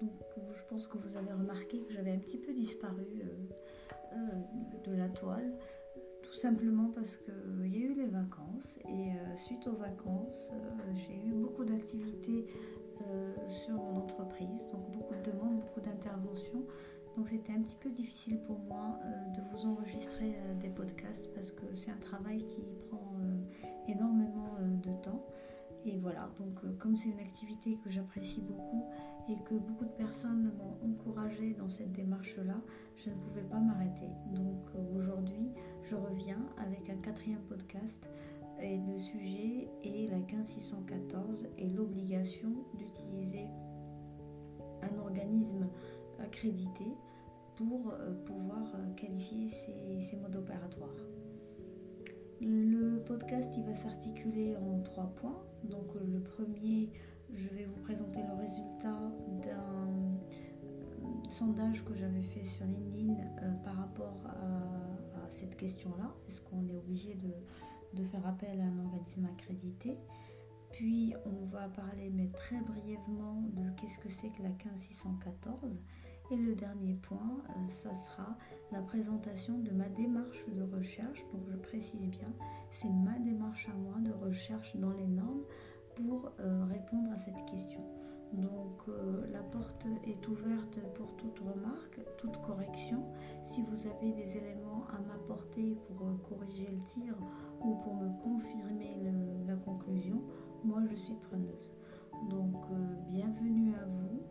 Donc je pense que vous avez remarqué que j'avais un petit peu disparu euh, euh, de la toile, tout simplement parce qu'il y a eu les vacances et euh, suite aux vacances, j'ai eu beaucoup d'activités sur mon entreprise, donc beaucoup de demandes, beaucoup d'interventions. Donc c'était un petit peu difficile pour moi de vous enregistrer des podcasts parce que c'est un travail qui prend énormément de temps. Et voilà, donc euh, comme c'est une activité que j'apprécie beaucoup et que beaucoup de personnes m'ont encouragé dans cette démarche-là, je ne pouvais pas m'arrêter. Donc euh, aujourd'hui, je reviens avec un quatrième podcast et le sujet est la 15614 et l'obligation d'utiliser un organisme accrédité pour euh, pouvoir qualifier ces, modes opératoires. Le podcast il va s'articuler en trois points. Donc le premier, je vais vous présenter le résultat d'un euh, sondage que j'avais fait sur LinkedIn euh, par rapport à, cette question-là. Est-ce qu'on est obligé de, faire appel à un organisme accrédité? Puis on va parler, mais très brièvement, de qu'est-ce que c'est que la 15614 et le dernier point, euh, ça sera la présentation de ma démarche de recherche. Donc je précise bien, c'est ma démarche à moi de recherche dans les normes pour euh, répondre à cette question. Donc euh, la porte est ouverte pour toute remarque, toute correction. Si vous avez des éléments à m'apporter pour corriger le tir ou pour me confirmer la conclusion, moi je suis preneuse. Donc bienvenue à vous.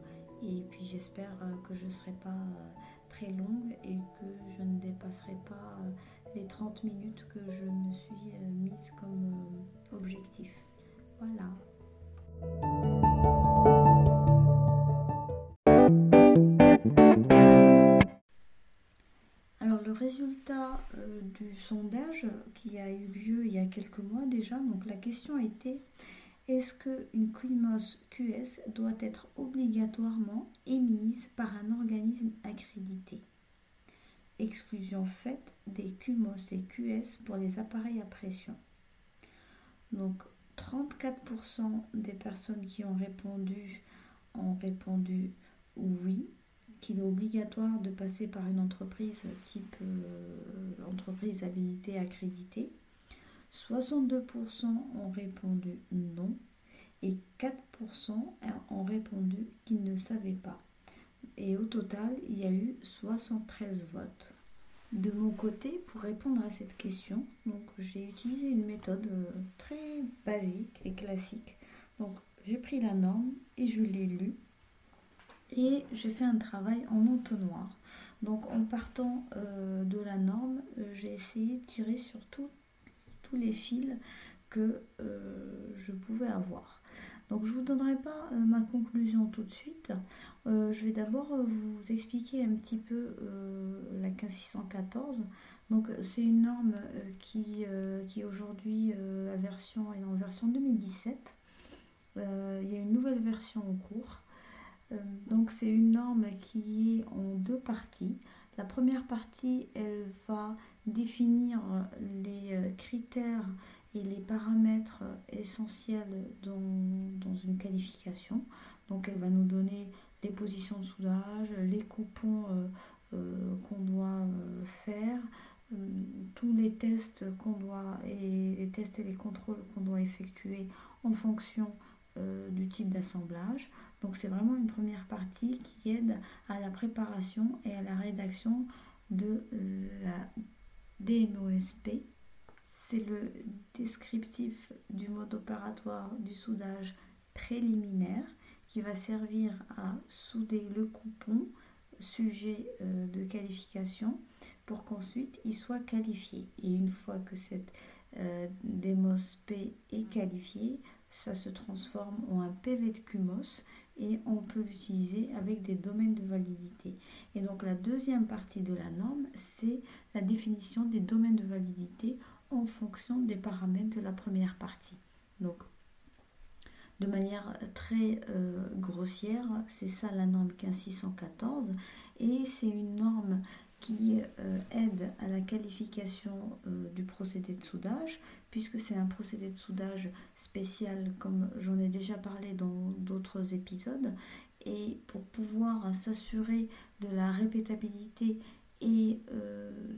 Et puis j'espère euh, que je ne serai pas euh, très longue et que je ne dépasserai pas euh, les 30 minutes que je me suis mise comme objectif. Voilà. Alors le résultat du sondage qui a eu lieu il y a quelques mois déjà, donc la question était est-ce qu'une CUMOS QS doit être obligatoirement émise par un organisme accrédité? Exclusion faite des CUMOS et QS pour les appareils à pression. Donc 34% des personnes qui ont répondu ont répondu oui, qu'il est obligatoire de passer par une entreprise type euh, entreprise habilitée accréditée. 62% ont répondu non et 4% ont répondu qu'ils ne savaient pas. Et au total, il y a eu 73 votes. De mon côté, pour répondre à cette question, j'ai utilisé une méthode euh, très basique et classique. Donc j'ai pris la norme et je l'ai lue et j'ai fait un travail en entonnoir. Donc en partant euh, de la norme, euh, j'ai essayé de tirer sur tout les fils que euh, je pouvais avoir. Donc je ne vous donnerai pas euh, ma conclusion tout de suite. Euh, je vais d'abord vous expliquer un petit peu la 15614. Donc c'est une norme qui, qui aujourd'hui la version est en version 2017. il y a une nouvelle version en cours. donc c'est une norme qui est en deux parties. La première partie, elle va définir les euh, critères et les paramètres essentiels dans, une qualification. Donc elle va nous donner les positions de soudage, les coupons euh, euh, qu'on doit faire, tous les tests qu'on doit et les tests et les contrôles qu'on doit effectuer en fonction du type d'assemblage. Donc c'est vraiment une première partie qui aide à la préparation et à la rédaction de la DMOSP, c'est le descriptif du mode opératoire du soudage préliminaire qui va servir à souder le coupon sujet euh, de qualification pour qu'ensuite il soit qualifié. Et une fois que cette euh, DMOSP est qualifiée, ça se transforme en un PV de CUMOS et on peut l'utiliser avec des domaines de validité. Et donc la deuxième partie de la norme, c'est la définition des domaines de validité en fonction des paramètres de la première partie. Donc de manière très euh, grossière, c'est ça la norme 15614 et c'est une norme qui aide à la qualification du procédé de soudage, puisque c'est un procédé de soudage spécial, comme j'en ai déjà parlé dans d'autres épisodes, et pour pouvoir s'assurer de la répétabilité et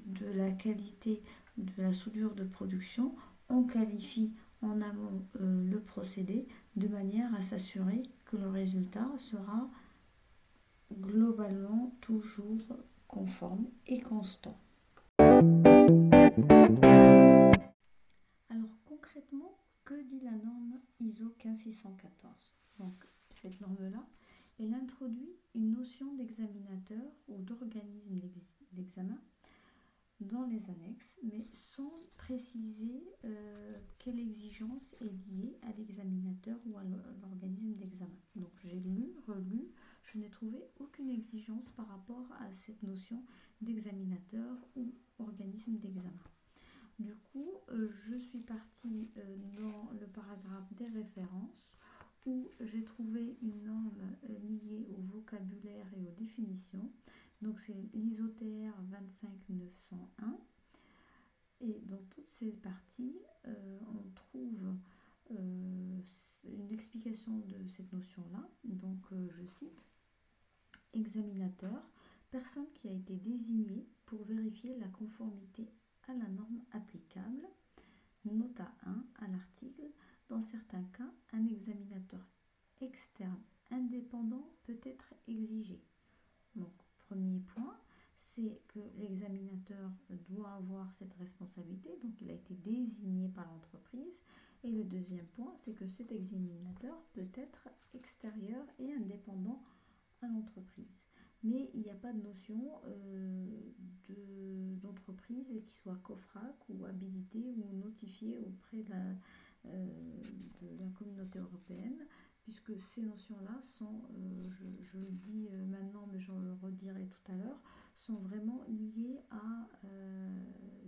de la qualité de la soudure de production, on qualifie en amont le procédé de manière à s'assurer que le résultat sera globalement toujours conforme et constant. Alors concrètement, que dit la norme ISO 15614 Donc cette norme-là, elle introduit une notion d'examinateur ou d'organisme d'examen dans les annexes, mais sans préciser euh, quelle exigence est liée à l'examinateur ou à l'organisme d'examen. Donc j'ai lu, relu, je n'ai trouvé aucune exigence par rapport à cette notion d'examinateur ou organisme d'examen. Du coup, euh, je suis partie euh, dans le paragraphe des références où j'ai trouvé une norme liée au vocabulaire et aux définitions donc c'est l'isotère 25901. Et dans toutes ces parties, euh, on trouve euh, une explication de cette notion-là. Donc euh, je cite Examinateur, personne qui a été désignée pour vérifier la conformité à la norme applicable. Nota 1 à l'article. Dans certains cas, un examinateur externe indépendant peut être exigé. Donc premier point, c'est que l'examinateur doit avoir cette responsabilité, donc il a été désigné par l'entreprise. Et le deuxième point, c'est que cet examinateur peut être extérieur et indépendant à l'entreprise. Mais il n'y a de notion euh, d'entreprise qui soit COFRAC ou habilité ou notifiée auprès de la, euh, de la communauté européenne puisque ces notions-là sont, euh, je, le dis maintenant, mais je le redirai tout à l'heure, sont vraiment liées à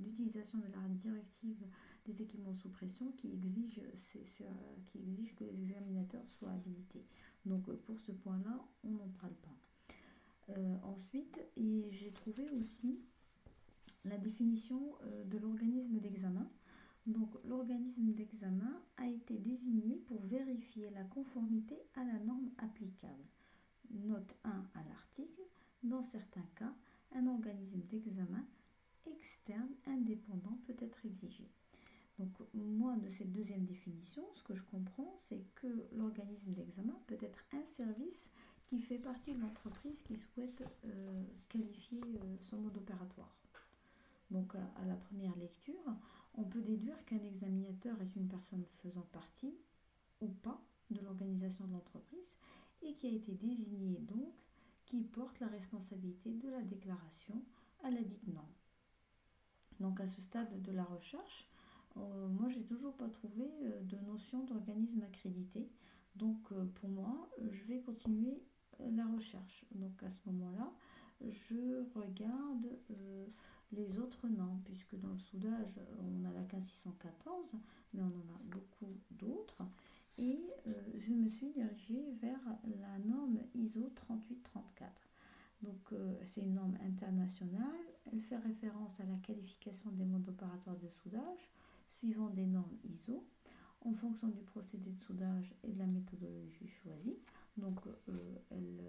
l'utilisation de la directive des équipements sous pression qui exige, qui exige que les examinateurs soient habilités. Donc pour ce point-là, on n'en parle pas. Ensuite, j'ai trouvé aussi la définition de l'organisme d'examen. Donc l'organisme d'examen a été désigné pour vérifier la conformité à la norme applicable. Note 1 à l'article. Dans certains cas, un organisme d'examen externe indépendant peut être exigé. Donc moi, de cette deuxième définition, ce que je comprends, c'est que l'organisme d'examen peut être un service fait partie de l'entreprise qui souhaite euh, qualifier euh, son mode opératoire. Donc à la première lecture, on peut déduire qu'un examinateur est une personne faisant partie ou pas de l'organisation de l'entreprise et qui a été désigné donc qui porte la responsabilité de la déclaration à la dite norme. Donc à ce stade de la recherche, euh, moi j'ai toujours pas trouvé de notion d'organisme accrédité. Donc pour moi, je vais continuer la recherche. Donc à ce moment-là, je regarde les autres normes, puisque dans le soudage, on a la 15614, mais on en a beaucoup d'autres. Et euh, je me suis dirigée vers la norme ISO 3834. Donc euh, c'est une norme internationale, elle fait référence à la qualification des modes opératoires de soudage suivant des normes ISO en fonction du procédé de soudage et de la méthodologie choisie. Donc euh, elle,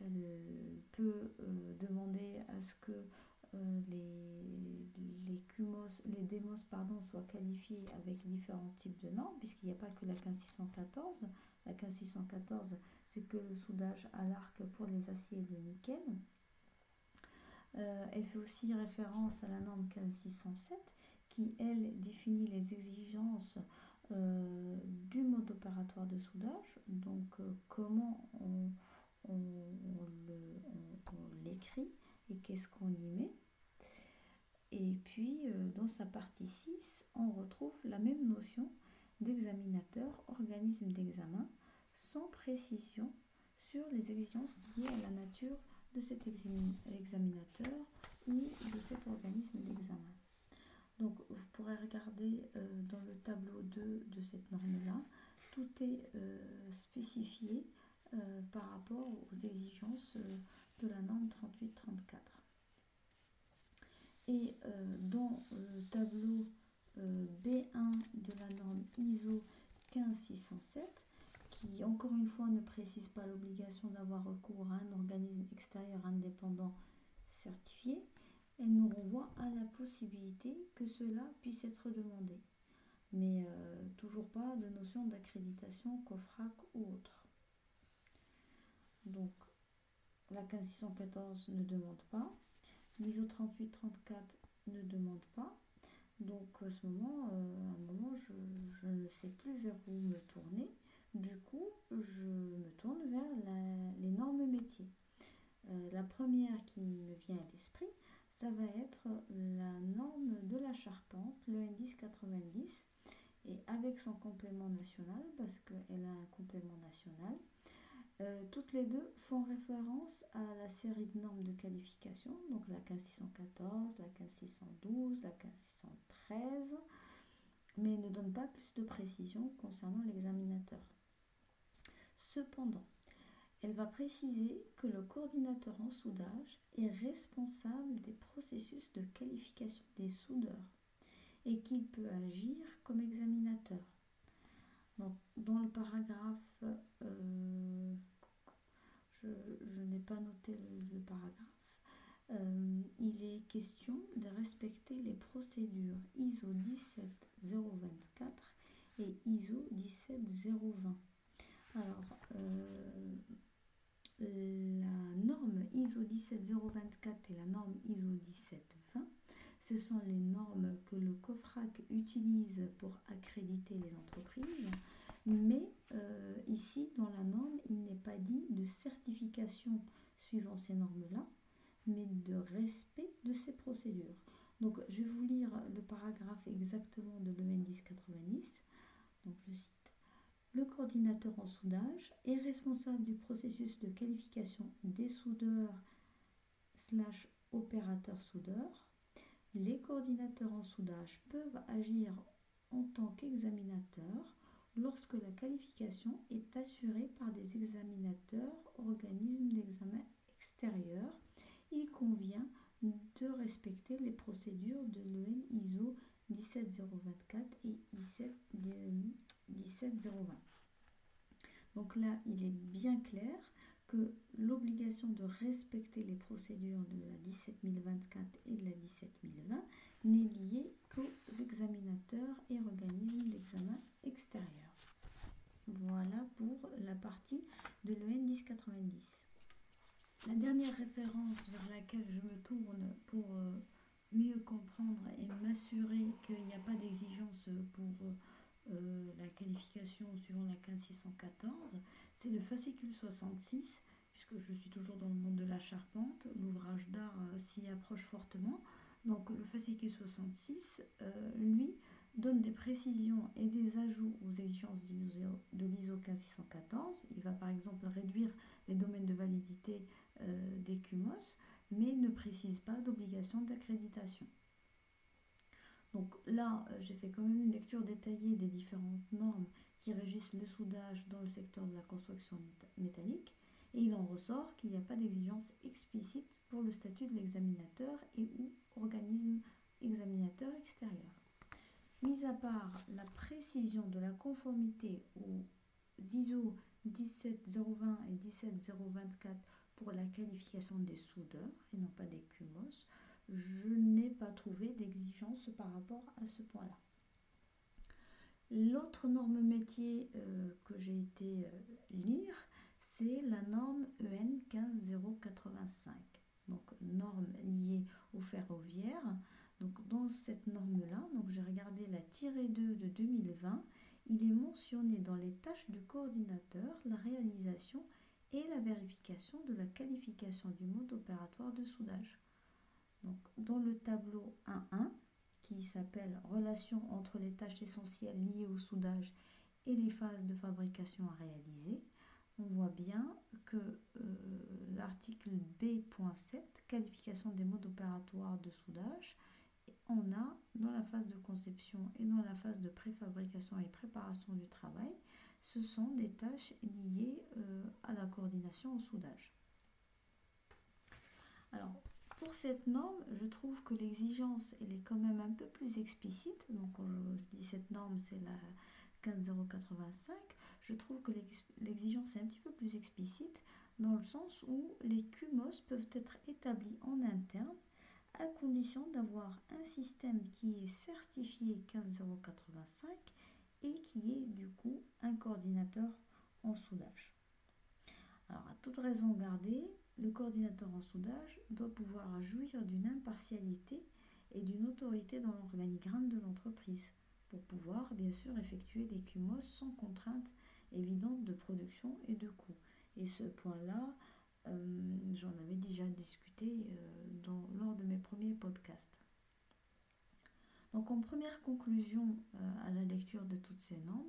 elle, peut demander à ce que euh, les, les, CUMOS, les démos pardon, soient qualifiés avec différents types de normes, puisqu'il n'y a pas que la 15614. La 15614, c'est que le soudage à l'arc pour les aciers et le nickel. Euh, elle fait aussi référence à la norme 15607 qui, elle, définit les exigences euh, du mode opératoire de soudage, donc comment on, on l'écrit et qu'est-ce qu'on y met. Et puis, euh, dans sa partie 6, on retrouve la même notion d'examinateur, organisme d'examen, sans précision sur les exigences liées à la nature de cet examinateur ou de cet organisme d'examen. Donc, vous pourrez regarder euh, dans le tableau 2 de cette norme-là, tout est euh, spécifié par rapport aux exigences de la norme 3834. Et euh, dans le tableau euh, B1 de la norme ISO 15607, qui encore une fois ne précise pas l'obligation d'avoir recours à un organisme extérieur indépendant certifié, elle nous renvoie à la possibilité que cela puisse être demandé. Mais euh, toujours pas de notion d'accréditation, COFRAC ou autre. Donc, la 15614 ne demande pas. L'ISO 3834 ne demande pas. Donc à ce moment, euh, à un moment je, ne sais plus vers où me tourner. Du coup, je me tourne vers les normes métiers. Euh, la première qui me vient à l'esprit, ça va être la norme de la charpente, le N10 90, et avec son complément national, parce qu'elle a un complément national, euh, toutes les deux font référence à la série de normes de qualification, donc la 15614, la 15612, la 15613, mais ne donnent pas plus de précision concernant l'examinateur. Cependant, elle va préciser que le coordinateur en soudage est responsable des processus de qualification des soudeurs et qu'il peut agir comme examinateur. Donc, dans le paragraphe, euh, je, n'ai pas noté le, paragraphe, euh, il est question de respecter les procédures ISO 17024 et ISO 17020. Alors, euh, la norme ISO 17024 et la norme ISO 17020 ce sont les normes que le COFRAC utilise pour accréditer les entreprises. Mais euh, ici, dans la norme, il n'est pas dit de certification suivant ces normes-là, mais de respect de ces procédures. Donc, je vais vous lire le paragraphe exactement de l'EN 1090. Donc, je cite. Le coordinateur en soudage est responsable du processus de qualification des soudeurs slash opérateurs soudeurs les coordinateurs en soudage peuvent agir en tant qu'examinateurs lorsque la qualification est assurée par des examinateurs organismes d'examen extérieurs. Il convient de respecter les procédures de l'EN ISO 17024 et 17020. Donc là, il est bien clair que l'obligation de respecter les procédures de la 17024 et de la 17020 n'est liée qu'aux examinateurs et organismes d'examen extérieurs. Voilà pour la partie de l'EN 1090. La dernière référence vers laquelle je me tourne pour euh, mieux comprendre et m'assurer qu'il n'y a pas d'exigence pour euh, la qualification suivant la 15614, c'est le fascicule 66, puisque je suis toujours dans le monde de la charpente, l'ouvrage d'art euh, s'y approche fortement. Donc le fascicule 66, euh, lui, donne des précisions et des ajouts aux exigences de l'ISO 15614. Il va par exemple réduire les domaines de validité des CUMOS, mais ne précise pas d'obligation d'accréditation. Donc là, euh, j'ai fait quand même une lecture détaillée des différentes normes qui régissent le soudage dans le secteur de la construction métallique. Et il en ressort qu'il n'y a pas d'exigence explicite pour le statut de l'examinateur et ou organisme examinateur extérieur. Mis à part la précision de la conformité aux ISO 17020 et 17024 pour la qualification des soudeurs et non pas des CUMOS, je n'ai pas trouvé d'exigence par rapport à ce point-là. L'autre norme métier euh, que j'ai été euh, lire, c'est la norme EN 15085. Donc norme liée au ferroviaire. Donc dans cette norme-là, j'ai regardé la tirée 2 de 2020, il est mentionné dans les tâches du coordinateur la réalisation et la vérification de la qualification du mode opératoire de soudage. Dans le tableau 1.1, qui s'appelle Relation entre les tâches essentielles liées au soudage et les phases de fabrication à réaliser, on voit bien que euh, l'article B.7, qualification des modes opératoires de soudage, on a dans la phase de conception et dans la phase de préfabrication et préparation du travail, ce sont des tâches liées euh, à la coordination au soudage. Alors, pour cette norme, je trouve que l'exigence, elle est quand même un peu plus explicite. Donc, je, dis cette norme, c'est la 15085. Je trouve que l'exigence est un petit peu plus explicite dans le sens où les QMOS peuvent être établis en interne à condition d'avoir un système qui est certifié 15085 et qui est du coup un coordinateur en soudage. Alors, à toute raison gardée, le coordinateur en soudage doit pouvoir jouir d'une impartialité et d'une autorité dans l'organigramme de l'entreprise pour pouvoir bien sûr effectuer des QMOS sans contrainte évidente de production et de coût. Et ce point-là, euh, j'en avais déjà discuté euh, lors de mes premiers podcasts. Donc en première conclusion euh, à la lecture de toutes ces normes,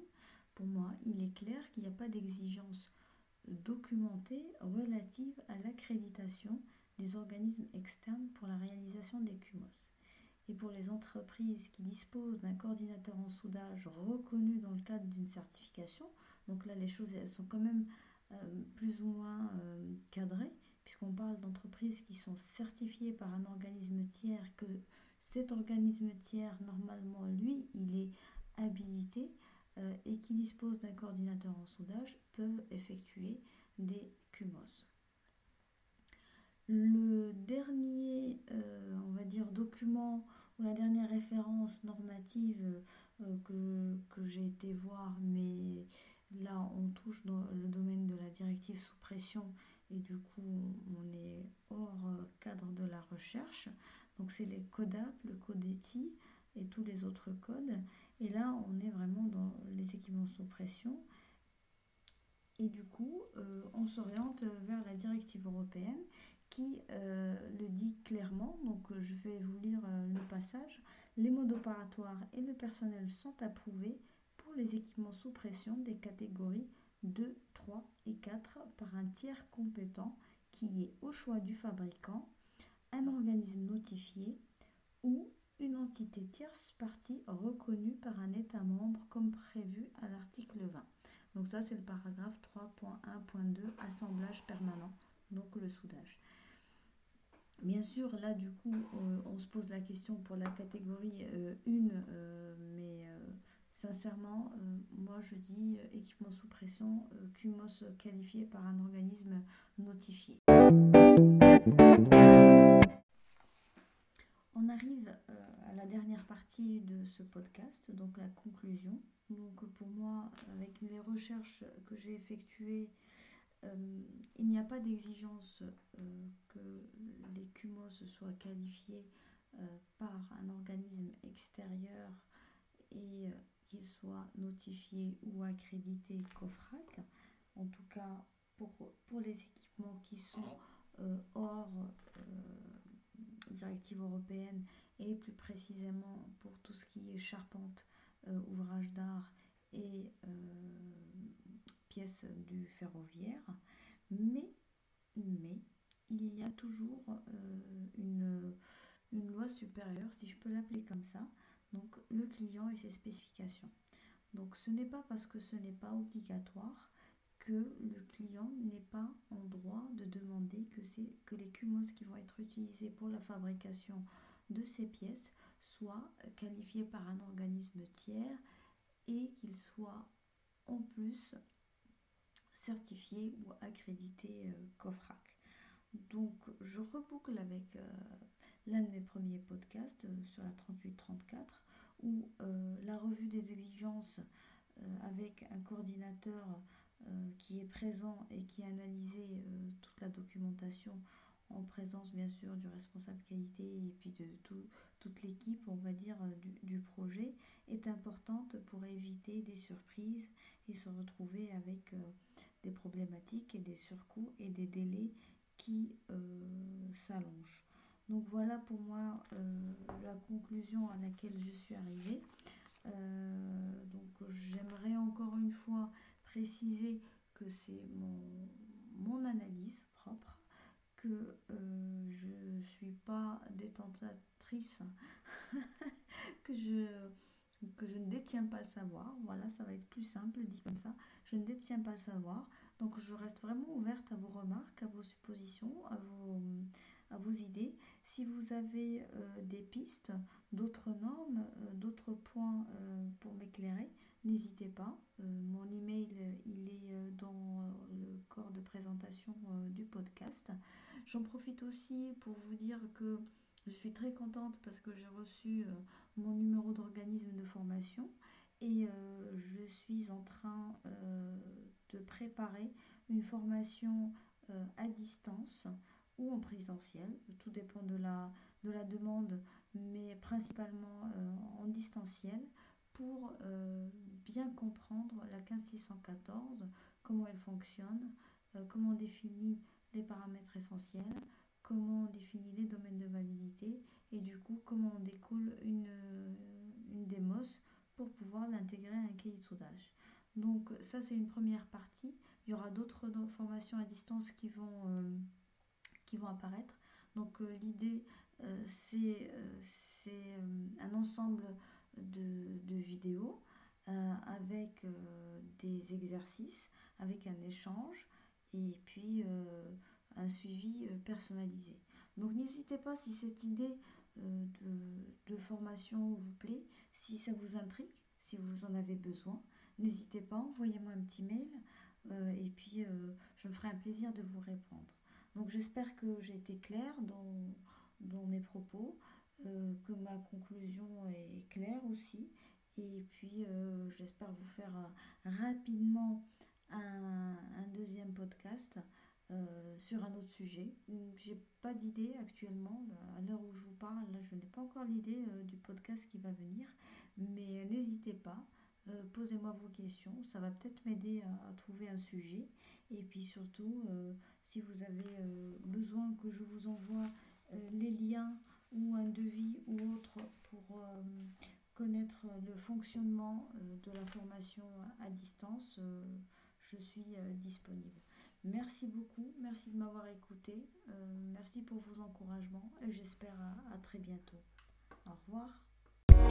pour moi, il est clair qu'il n'y a pas d'exigence documentée relative à l'accréditation des organismes externes pour la réalisation des CUMOS. Et pour les entreprises qui disposent d'un coordinateur en soudage reconnu dans le cadre d'une certification, donc là les choses elles sont quand même euh, plus ou moins euh, cadrées, puisqu'on parle d'entreprises qui sont certifiées par un organisme tiers, que cet organisme tiers, normalement, lui, il est habilité euh, et qui dispose d'un coordinateur en soudage, peuvent effectuer des CUMOS. Le dernier, on va dire, document ou la dernière référence normative que, que j'ai été voir, mais Là, on touche dans le domaine de la directive sous pression et du coup, on est hors euh, cadre de la recherche. Donc, c'est les CODAP, le CODETI et tous les autres codes. Et là, on est vraiment dans les équipements sous pression. Et du coup, euh, on s'oriente vers la directive européenne qui euh, le dit clairement. Donc, je vais vous lire le passage. Les modes opératoires et le personnel sont approuvés les équipements sous pression des catégories 2, 3 et 4 par un tiers compétent qui est au choix du fabricant, un organisme notifié ou une entité tierce partie reconnue par un État membre comme prévu à l'article 20. Donc ça c'est le paragraphe 3.1.2 assemblage permanent, donc le soudage. Bien sûr, là du coup, euh, on se pose la question pour la catégorie 1, euh, euh, mais Sincèrement, euh, moi je dis euh, équipement sous pression, euh, CUMOS qualifié par un organisme notifié. On arrive à la dernière partie de ce podcast, donc la conclusion. Donc pour moi, avec les recherches que j'ai effectuées, il n'y a pas d'exigence que les CUMOS soient qualifiés par un organisme extérieur et qu'il soit notifié ou accrédité COFRAC, en tout cas pour, les équipements qui sont euh, hors euh, directive européenne et plus précisément pour tout ce qui est charpente, euh, ouvrage d'art et pièces du ferroviaire. Mais, il y a toujours une loi supérieure, si je peux l'appeler comme ça, le client et ses spécifications. Donc ce n'est pas parce que ce n'est pas obligatoire que le client n'est pas en droit de demander que, que les cumos qui vont être utilisés pour la fabrication de ces pièces soient qualifiés par un organisme tiers et qu'ils soient en plus certifiés ou accrédités euh, COFRAC. Donc je reboucle avec euh, l'un de mes premiers podcasts euh, sur la 3834 où euh, la revue des euh, avec un coordinateur qui est présent et qui a analysé toute la documentation en présence bien sûr du responsable qualité et puis de toute l'équipe, on va dire, du, projet, est importante pour éviter des surprises et se retrouver avec des problématiques et des surcoûts et des délais qui s'allongent. Donc voilà pour moi euh, la conclusion à laquelle je suis arrivée. Euh, donc j'aimerais encore une fois préciser que c'est mon, analyse propre, que euh, je ne suis pas détentatrice, que je que je ne détiens pas le savoir. Voilà, ça va être plus simple dit comme ça. Je ne détiens pas le savoir. Donc je reste vraiment ouverte à vos remarques, à vos suppositions, à vos, à vos idées. Si vous avez des pistes, d'autres normes, d'autres points pour m'éclairer, n'hésitez pas. mon email, il est dans le corps de présentation du podcast. J'en profite aussi pour vous dire que je suis très contente parce que j'ai reçu mon numéro d'organisme de formation et euh, je suis en train euh, de préparer une formation euh, à distance ou en présentiel. Tout dépend de la, de la demande, mais principalement en distanciel pour bien comprendre la 15614, comment elle fonctionne, comment on définit les paramètres essentiels, comment on définit les domaines de validité et du coup comment on découle une, une démos pour pouvoir l'intégrer à un cahier de soudage. Donc ça c'est une première partie. Il y aura d'autres formations à distance qui vont, euh, qui vont apparaître. Donc euh, l'idée euh, c'est un ensemble de, de vidéos avec des exercices, avec un échange et puis un suivi personnalisé. Donc n'hésitez pas si cette idée euh, de, formation vous plaît. Si ça vous intrigue, si vous en avez besoin, n'hésitez pas, envoyez-moi un petit mail euh, et puis euh, je me ferai un plaisir de vous répondre. Donc j'espère que j'ai été claire dans, dans mes propos, que ma conclusion est claire aussi. Et puis j'espère vous faire rapidement un, un deuxième podcast euh, sur un autre sujet. J'ai pas d'idée actuellement. À l'heure où je vous parle, je n'ai pas encore l'idée euh, du podcast qui va venir. Mais n'hésitez pas. Euh, posez-moi vos questions, ça va peut-être m'aider à, trouver un sujet. Et puis surtout, si vous avez besoin que je vous envoie les liens ou un devis ou autre pour connaître le fonctionnement de la formation à distance, je suis disponible. Merci beaucoup, merci de m'avoir écouté, euh, merci pour vos encouragements et j'espère à très bientôt. Au revoir.